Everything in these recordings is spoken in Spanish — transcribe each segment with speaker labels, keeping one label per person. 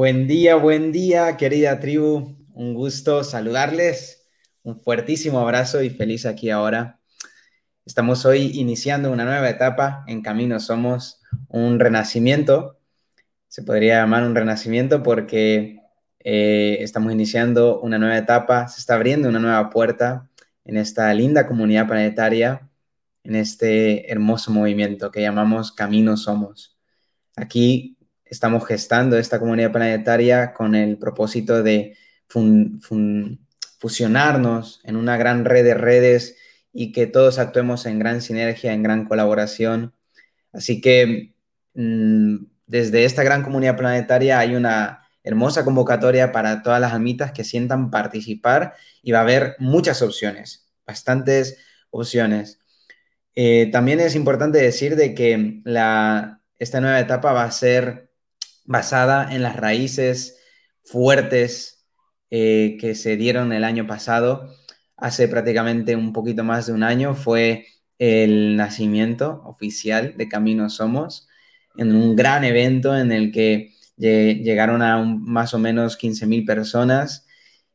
Speaker 1: Buen día, buen día, querida tribu. Un gusto saludarles. Un fuertísimo abrazo y feliz aquí ahora. Estamos hoy iniciando una nueva etapa en Camino Somos, un renacimiento. Se podría llamar un renacimiento porque eh, estamos iniciando una nueva etapa, se está abriendo una nueva puerta en esta linda comunidad planetaria, en este hermoso movimiento que llamamos Camino Somos. Aquí estamos gestando esta comunidad planetaria con el propósito de fusionarnos en una gran red de redes y que todos actuemos en gran sinergia, en gran colaboración. Así que mm, desde esta gran comunidad planetaria hay una hermosa convocatoria para todas las amitas que sientan participar y va a haber muchas opciones, bastantes opciones. Eh, también es importante decir de que la, esta nueva etapa va a ser basada en las raíces fuertes eh, que se dieron el año pasado. Hace prácticamente un poquito más de un año fue el nacimiento oficial de Camino Somos, en un gran evento en el que llegaron a más o menos 15.000 personas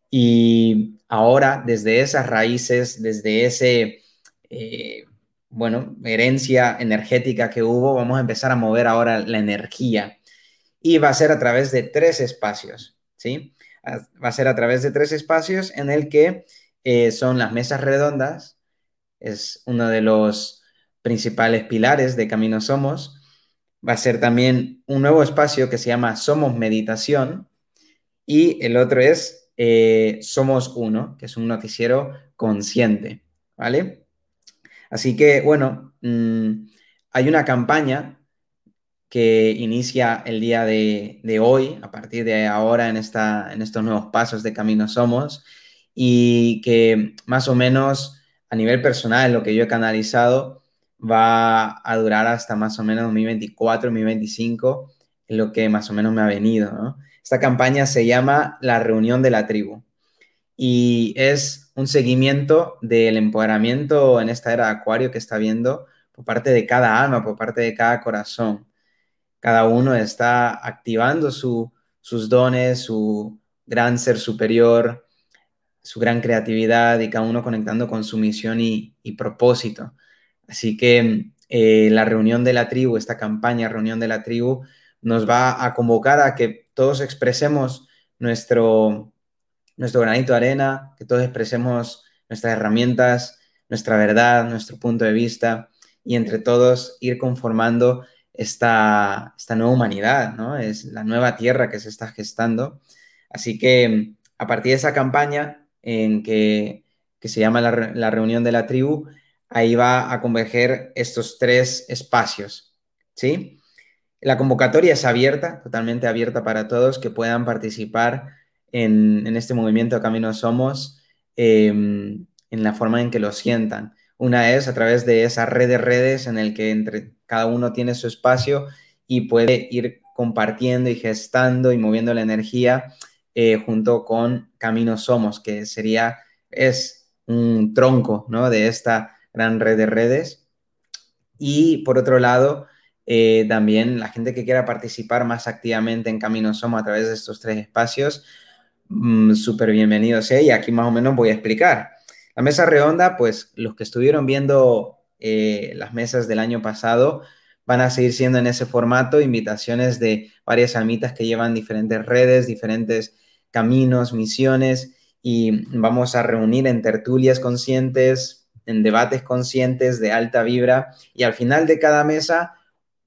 Speaker 1: y ahora desde esas raíces, desde ese, eh, bueno, herencia energética que hubo, vamos a empezar a mover ahora la energía y va a ser a través de tres espacios, ¿sí? Va a ser a través de tres espacios en el que eh, son las mesas redondas, es uno de los principales pilares de Camino Somos. Va a ser también un nuevo espacio que se llama Somos Meditación y el otro es eh, Somos Uno, que es un noticiero consciente, ¿vale? Así que, bueno, mm, hay una campaña que inicia el día de, hoy, a partir de ahora en, esta, en estos nuevos pasos de Camino Somos, y que más o menos a nivel personal, lo que yo he canalizado, va a durar hasta más o menos 2024, 2025, en lo que más o menos me ha venido. Esta campaña se llama La Reunión de la Tribu y es un seguimiento del empoderamiento en esta era de Acuario que está viendo por parte de cada alma, por parte de cada corazón cada uno está activando sus dones, su gran ser superior, su gran creatividad y cada uno conectando con su misión y, propósito. Así que eh, la reunión de la tribu, esta campaña reunión de la tribu, nos va a convocar a que todos expresemos nuestro, nuestro granito de arena, que todos expresemos nuestras herramientas, nuestra verdad, nuestro punto de vista y entre todos ir conformando esta, esta nueva humanidad, ¿no? Es la nueva tierra que se está gestando. Así que a partir de esa campaña en que, se llama la, reunión de la tribu, ahí va a converger estos tres espacios, ¿sí? La convocatoria es abierta, totalmente abierta para todos que puedan participar en, este movimiento Camino Somos em, en la forma en que lo sientan. Una es a través de esa red de redes en el que entre cada uno tiene su espacio y puede ir compartiendo y gestando y moviendo la energía eh, junto con Camino Somos, que sería, es un tronco ¿no? de esta gran red de redes. Y por otro lado, eh, también la gente que quiera participar más activamente en Camino Somos a través de estos tres espacios, mm, súper bienvenidos. ¿eh? Y aquí más o menos voy a explicar. La mesa redonda, pues los que estuvieron viendo eh, las mesas del año pasado van a seguir siendo en ese formato, invitaciones de varias almitas que llevan diferentes redes, diferentes caminos, misiones, y vamos a reunir en tertulias conscientes, en debates conscientes de alta vibra, y al final de cada mesa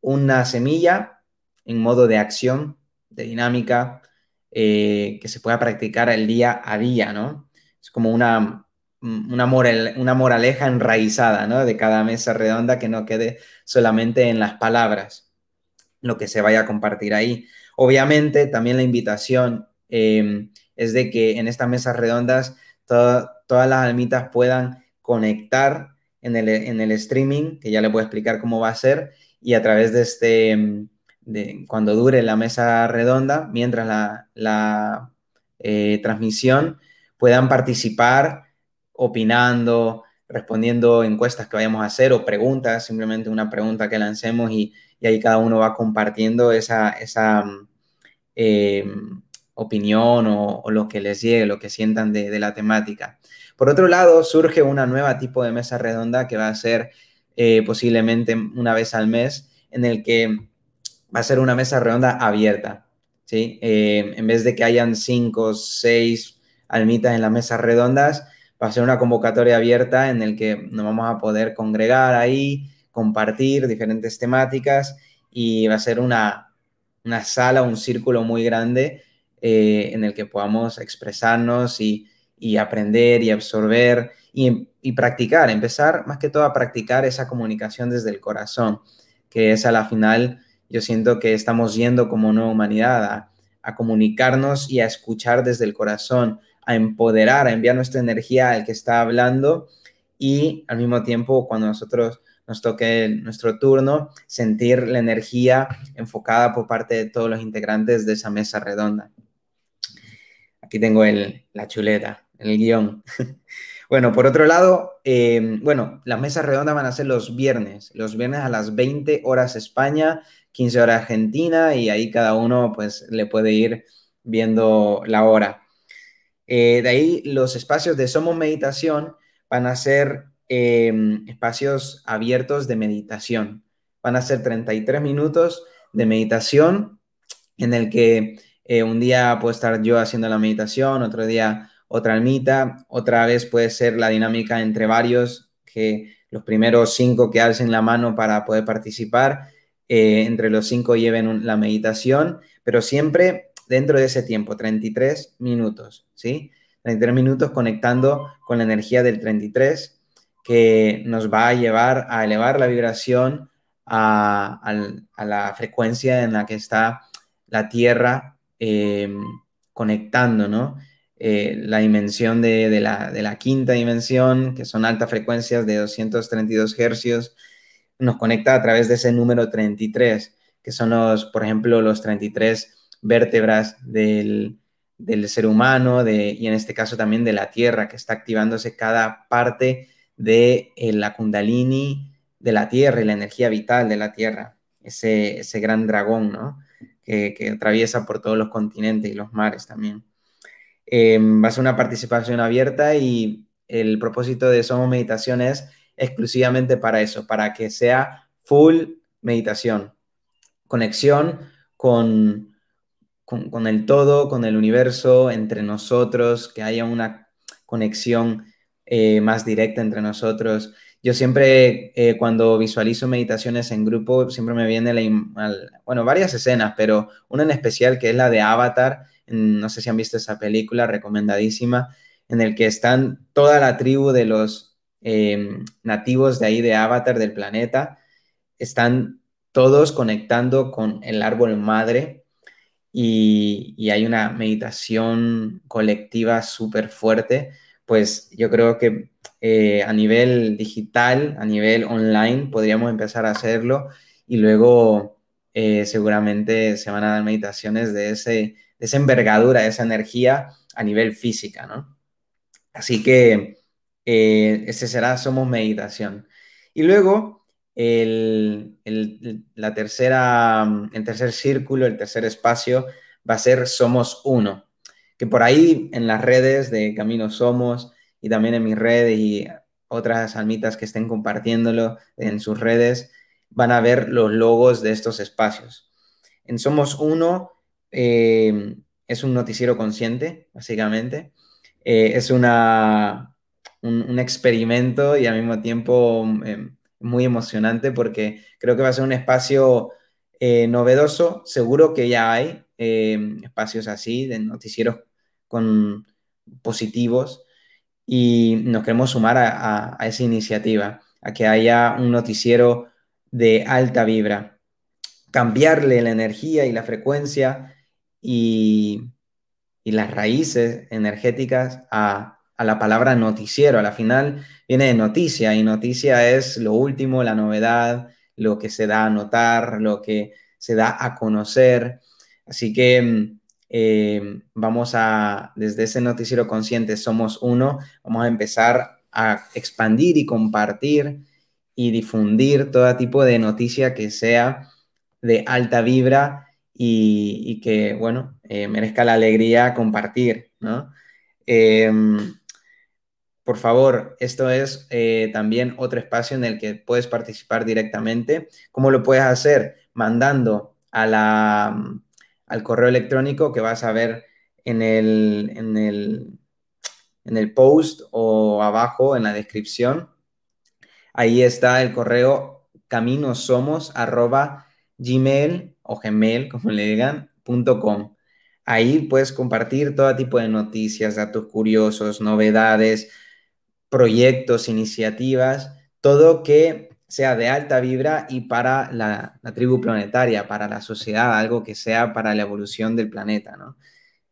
Speaker 1: una semilla en modo de acción, de dinámica, eh, que se pueda practicar el día a día, ¿no? Es como una, una, una moraleja enraizada de cada mesa redonda que no quede solamente en las palabras, lo que se vaya a compartir ahí. Obviamente, también la invitación em, es de que en estas mesas redondas todas las almitas puedan conectar en el, en el, streaming, que ya le voy a explicar cómo va a ser, y a través de este, em, cuando dure la mesa redonda, mientras la, la eh, transmisión, puedan participar opinando, respondiendo encuestas que vayamos a hacer o preguntas, simplemente una pregunta que lancemos y, ahí cada uno va compartiendo esa, esa, eh, opinión o, lo que les llegue, lo que sientan de, la temática. Por otro lado, surge una nueva tipo de mesa redonda que va a ser eh, posiblemente una vez al mes, en el que va a ser una mesa redonda abierta. ¿sí? Eh, en vez de que hayan cinco, seis almitas en las mesas redondas, va a ser una convocatoria abierta en el que nos vamos a poder congregar ahí, compartir diferentes temáticas y va a ser una, una sala, un círculo muy grande eh, en el que podamos expresarnos y, aprender y absorber y, y, practicar, empezar más que todo a practicar esa comunicación desde el corazón, que es a la final, yo siento que estamos yendo como nueva humanidad a comunicarnos y a escuchar desde el corazón, a empoderar, a enviar nuestra energía al que está hablando y al mismo tiempo cuando nosotros nos toque nuestro turno, sentir la energía enfocada por parte de todos los integrantes de esa mesa redonda. Aquí tengo el, la chuleta, el guion. bueno, por otro lado, em, bueno, las mesas redondas van a ser los viernes, los viernes a las 20 horas España, 15 horas Argentina y ahí cada uno pues le puede ir viendo la hora. Eh, de ahí los espacios de Somos Meditación van a ser em, espacios abiertos de meditación. Van a ser 33 minutos de meditación en el que eh, un día puedo estar yo haciendo la meditación, otro día otra almita, otra vez puede ser la dinámica entre varios, que los primeros cinco que alcen la mano para poder participar, eh, entre los cinco lleven la meditación, pero siempre dentro de ese tiempo, 33 minutos, ¿sí? 33 minutos conectando con la energía del 33, que nos va a llevar a elevar la vibración a, la frecuencia en la que está la Tierra em, conectando, ¿no? Eh, la dimensión de, la, de, la, quinta dimensión, que son altas frecuencias de 232 hercios, nos conecta a través de ese número 33, que son los, por ejemplo, los 33 vértebras del, ser humano de, y en este caso también de la Tierra, que está activándose cada parte de eh, la kundalini de la Tierra y la energía vital de la Tierra, ese, ese gran dragón, ¿no? Que, que, atraviesa por todos los continentes y los mares también. Em, va a ser una participación abierta y el propósito de Somos Meditación es exclusivamente para eso, para que sea full meditación, conexión con, con, el todo, con el universo, entre nosotros, que haya una conexión eh, más directa entre nosotros. Yo siempre, eh, cuando visualizo meditaciones en grupo, siempre me viene, la, bueno, varias escenas, pero una en especial que es la de Avatar. no sé si han visto esa película, recomendadísima, en el que están toda la tribu de los Em, nativos de ahí de Avatar del planeta, están todos conectando con el árbol madre y, hay una meditación colectiva súper fuerte, pues yo creo que eh, a nivel digital, a nivel online, podríamos empezar a hacerlo y luego eh, seguramente se van a dar meditaciones de, ese, de esa envergadura, de esa energía a nivel física, ¿no? Así que eh, ese será Somos Meditación. Y luego, el, la tercera, el tercer círculo, el tercer espacio, va a ser Somos Uno, que por ahí en las redes de Camino Somos y también en mis redes y otras almitas que estén compartiéndolo en sus redes, van a ver los logos de estos espacios. En Somos Uno eh, es un noticiero consciente, básicamente. Eh, es una, un, experimento y al mismo tiempo em, muy emocionante porque creo que va a ser un espacio eh, novedoso. Seguro que ya hay em, espacios así, de noticieros con positivos y nos queremos sumar a, esa iniciativa, a que haya un noticiero de alta vibra, cambiarle la energía y la frecuencia y, y las raíces energéticas a a la palabra noticiero. A la final viene de noticia y noticia es lo último, la novedad, lo que se da a notar, lo que se da a conocer. Así que mm, eh, vamos a, desde ese noticiero consciente, somos uno, vamos a empezar a expandir y compartir y difundir todo tipo de noticia que sea de alta vibra y, que, bueno, eh, merezca la alegría compartir, ¿no? Em, por favor, esto es eh, también otro espacio en el que puedes participar directamente. ¿Cómo lo puedes hacer? Mandando a la, al correo electrónico que vas a ver en el, en el, en el post o abajo en la descripción. Ahí está el correo caminosomos arroba gmail o gmail, como le digan, punto com. Ahí puedes compartir todo tipo de noticias, datos curiosos, novedades, proyectos, iniciativas, todo que sea de alta vibra y para la, tribu planetaria, para la sociedad, algo que sea para la evolución del planeta, ¿no?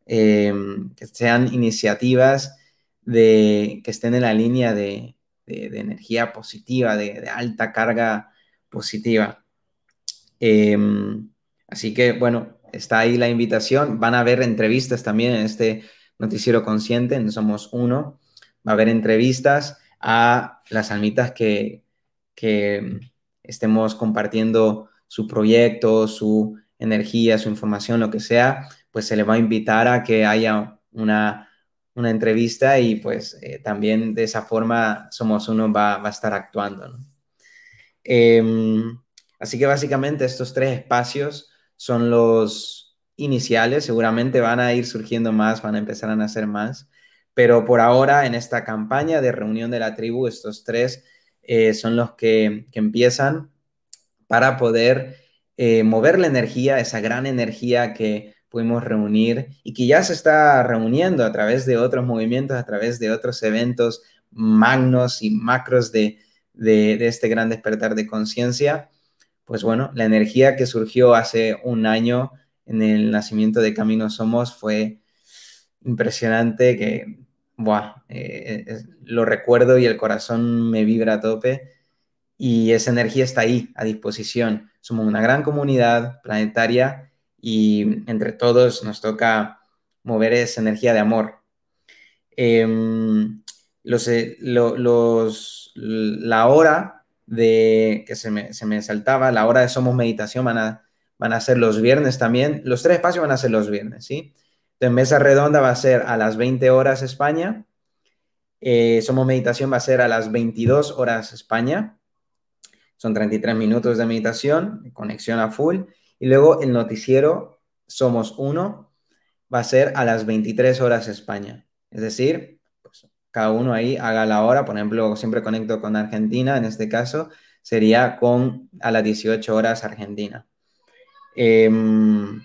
Speaker 1: Em, que sean iniciativas de, que estén en la línea de, energía positiva, de, alta carga positiva. Em, así que, bueno, está ahí la invitación. Van a haber entrevistas también en este noticiero consciente, en Somos Uno. Va a haber entrevistas a las almitas que, estemos compartiendo su proyecto, su energía, su información, lo que sea, pues se le va a invitar a que haya una, entrevista y pues eh, también de esa forma Somos Uno va, va a estar actuando. Em, así que básicamente estos tres espacios son los iniciales, seguramente van a ir surgiendo más, van a empezar a nacer más, pero por ahora en esta campaña de reunión de la tribu, estos tres eh, son los que, empiezan para poder eh, mover la energía, esa gran energía que pudimos reunir y que ya se está reuniendo a través de otros movimientos, a través de otros eventos magnos y macros de, de este gran despertar de conciencia. Pues bueno, la energía que surgió hace un año en el nacimiento de Camino Somos fue impresionante que buah, eh, lo recuerdo y el corazón me vibra a tope y esa energía está ahí, a disposición. Somos una gran comunidad planetaria y entre todos nos toca mover esa energía de amor. Em, eh, los, la hora de que se me, se me, saltaba, la hora de Somos Meditación van a, van a ser los viernes también. Los tres espacios van a ser los viernes, ¿sí? Entonces, mesa redonda va a ser a las 20 horas España. Eh, Somos Meditación va a ser a las 22 horas España. Son 33 minutos de meditación, conexión a full. Y luego el noticiero Somos Uno va a ser a las 23 horas España. Es decir, pues, cada uno ahí haga la hora. Por ejemplo, siempre conecto con Argentina, en este caso sería con a las 18 horas Argentina. Em,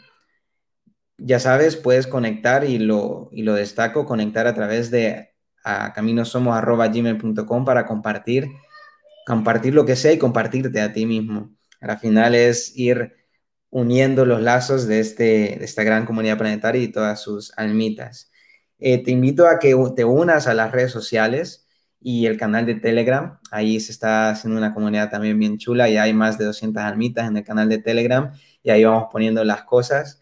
Speaker 1: ya sabes, puedes conectar y lo, y lo destaco, conectar a través de a caminosomos.gmail.com para compartir, compartir lo que sea y compartirte a ti mismo. Al final es ir uniendo los lazos de, este, de esta gran comunidad planetaria y todas sus almitas. Eh, te invito a que te unas a las redes sociales y el canal de Telegram. Ahí se está haciendo una comunidad también bien chula y hay más de 200 almitas en el canal de Telegram y ahí vamos poniendo las cosas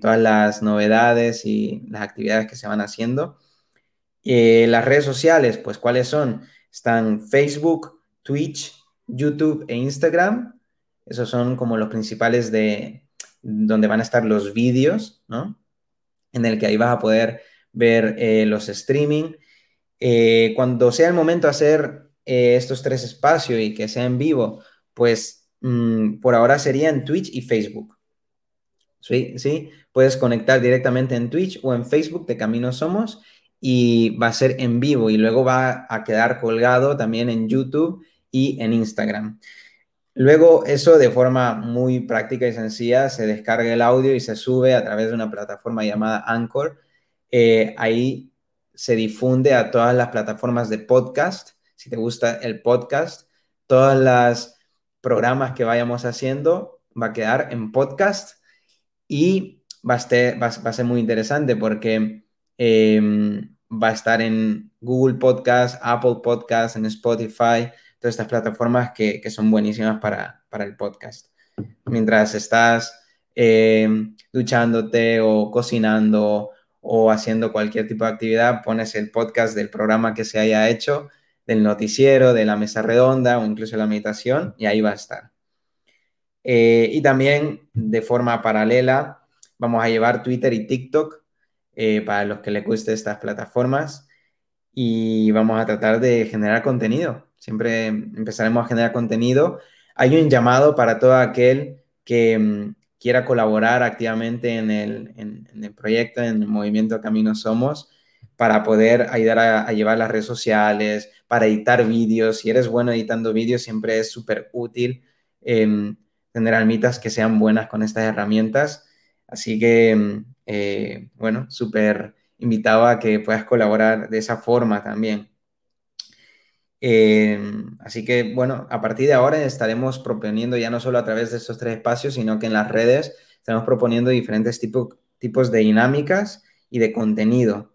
Speaker 1: todas las novedades y las actividades que se van haciendo. Eh, las redes sociales, pues, ¿cuáles son? Están Facebook, Twitch, YouTube e Instagram. Esos son como los principales de donde van a estar los vídeos, ¿no? En el que ahí vas a poder ver eh, los streaming. Eh, cuando sea el momento de hacer estos tres espacios y que sea en vivo, pues mm, por ahora sería en Twitch y Facebook. ¿Sí? ¿sí? Puedes conectar directamente en Twitch o en Facebook de Camino Somos y va a ser en vivo y luego va a quedar colgado también en YouTube y en Instagram. Luego eso de forma muy práctica y sencilla se descarga el audio y se sube a través de una plataforma llamada Anchor. Eh, ahí se difunde a todas las plataformas de podcast. Si te gusta el podcast, todos los programas que vayamos haciendo va a quedar en podcast y va a, ser, va, a ser muy interesante porque em, va a estar en Google Podcast, Apple Podcast, en Spotify, todas estas plataformas que, son buenísimas para, el podcast. Mientras estás em, duchándote o cocinando o haciendo cualquier tipo de actividad, pones el podcast del programa que se haya hecho, del noticiero, de la mesa redonda o incluso la meditación y ahí va a estar. Eh, y también de forma paralela vamos a llevar Twitter y TikTok eh, para los que les guste estas plataformas y vamos a tratar de generar contenido. Siempre empezaremos a generar contenido. Hay un llamado para todo aquel que mm, quiera colaborar activamente en el, en, el, proyecto, en el movimiento Camino Somos, para poder ayudar a, llevar las redes sociales, para editar vídeos. Si eres bueno editando vídeos, siempre es súper útil em, tener almitas que sean buenas con estas herramientas. Así que, em, eh, bueno, súper invitado a que puedas colaborar de esa forma también. Em, así que, bueno, a partir de ahora estaremos proponiendo ya no solo a través de estos tres espacios, sino que en las redes estamos proponiendo diferentes tipos de dinámicas y de contenido.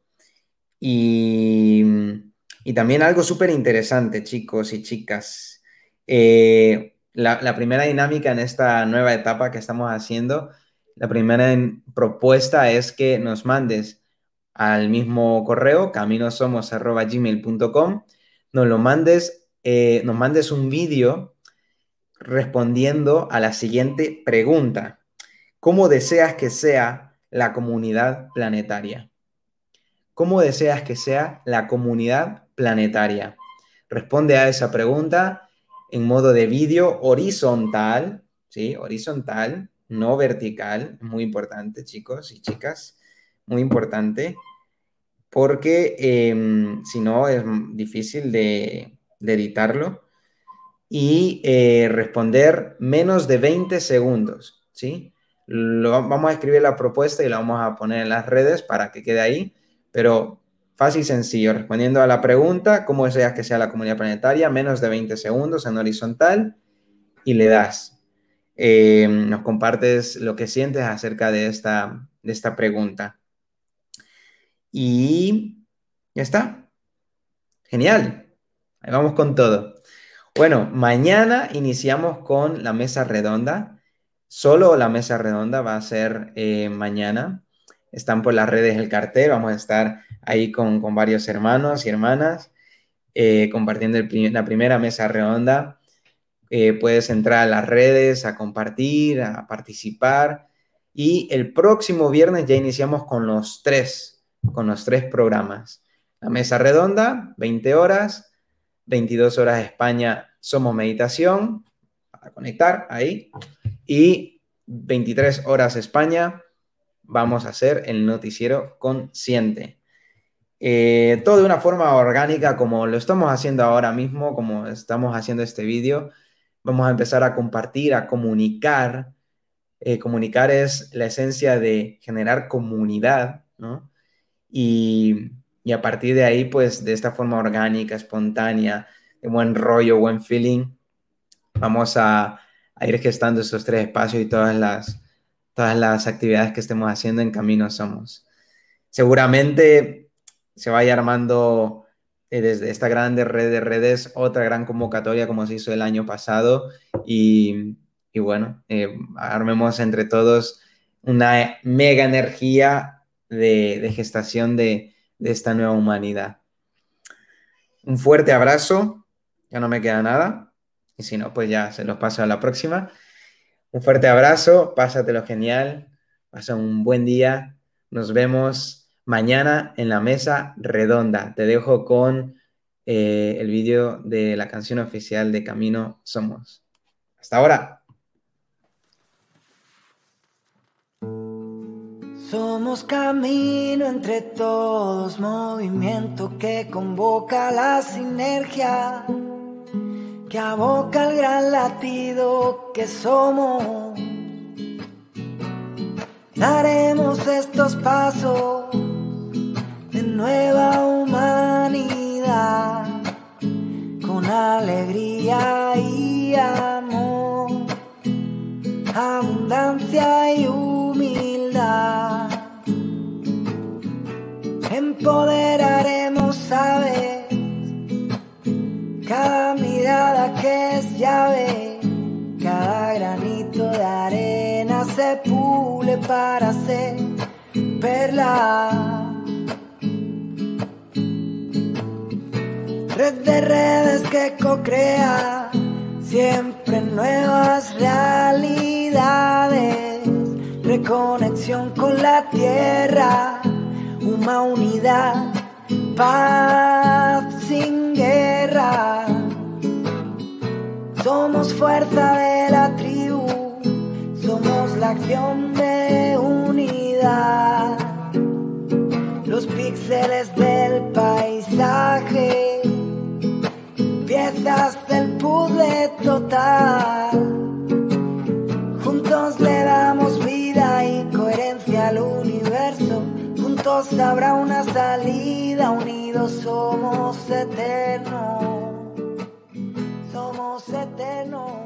Speaker 1: Y, también algo súper interesante, chicos y chicas. Eh, la, primera dinámica en esta nueva etapa que estamos haciendo, la primera propuesta es que nos mandes al mismo correo, caminosomos.gmail.com, nos lo mandes, eh, nos mandes un vídeo respondiendo a la siguiente pregunta. ¿Cómo deseas que sea la comunidad planetaria? ¿Cómo deseas que sea la comunidad planetaria? Responde a esa pregunta en modo de vídeo horizontal, ¿sí? Horizontal, no vertical. Muy importante, chicos y chicas. Muy importante. Porque em, si no es difícil de, editarlo. Y eh, responder menos de 20 segundos, ¿sí? Lo, vamos a escribir la propuesta y la vamos a poner en las redes para que quede ahí pero fácil y sencillo, respondiendo a la pregunta, ¿cómo deseas que sea la comunidad planetaria? Menos de 20 segundos en horizontal y le das. Eh, nos compartes lo que sientes acerca de esta, de esta pregunta. Y ya está. Genial. Ahí vamos con todo. Bueno, mañana iniciamos con la mesa redonda. Solo la mesa redonda va a ser eh, mañana están por las redes el cartel, vamos a estar ahí con, varios hermanos y hermanas eh, compartiendo la primera mesa redonda. Eh, puedes entrar a las redes a compartir, a participar. Y el próximo viernes ya iniciamos con los tres, con los tres programas. La mesa redonda, 20 horas, 22 horas España, somos meditación, para conectar ahí. Y 23 horas España, vamos a hacer el noticiero consciente. Eh, todo de una forma orgánica, como lo estamos haciendo ahora mismo, como estamos haciendo este vídeo. Vamos a empezar a compartir, a comunicar. Eh, comunicar es la esencia de generar comunidad, ¿no? Y, a partir de ahí, pues de esta forma orgánica, espontánea, de buen rollo, buen feeling, vamos a, a ir gestando estos tres espacios y todas las, todas las actividades que estemos haciendo en Camino Somos. Seguramente se vaya armando eh, desde esta grande red de redes otra gran convocatoria como se hizo el año pasado y, bueno, eh, armemos entre todos una mega energía de, gestación de, de esta nueva humanidad. Un fuerte abrazo, ya no me queda nada, y si no, pues ya se los paso a la próxima. Un fuerte abrazo, pásatelo genial, pasa un buen día. Nos vemos mañana en la mesa redonda. Te dejo con eh, el vídeo de la canción oficial de Camino Somos. Hasta ahora.
Speaker 2: Somos camino entre todos, movimiento que convoca la sinergia que aboca el gran latido que somos. Daremos estos pasos nueva humanidad con alegría y amor, abundancia y humildad. Empoderaremos saber cada mirada que es llave, cada granito de arena se pule para ser perla. Red de redes que co-crea siempre nuevas realidades, reconexión con la tierra, una unidad, paz sin guerra. Somos fuerza de la tribu, somos la acción de unidad. Los píxeles del piezas del puzzle total. Juntos le damos vida y coherencia al universo. Juntos habrá una salida, unidos somos eternos. Somos eternos.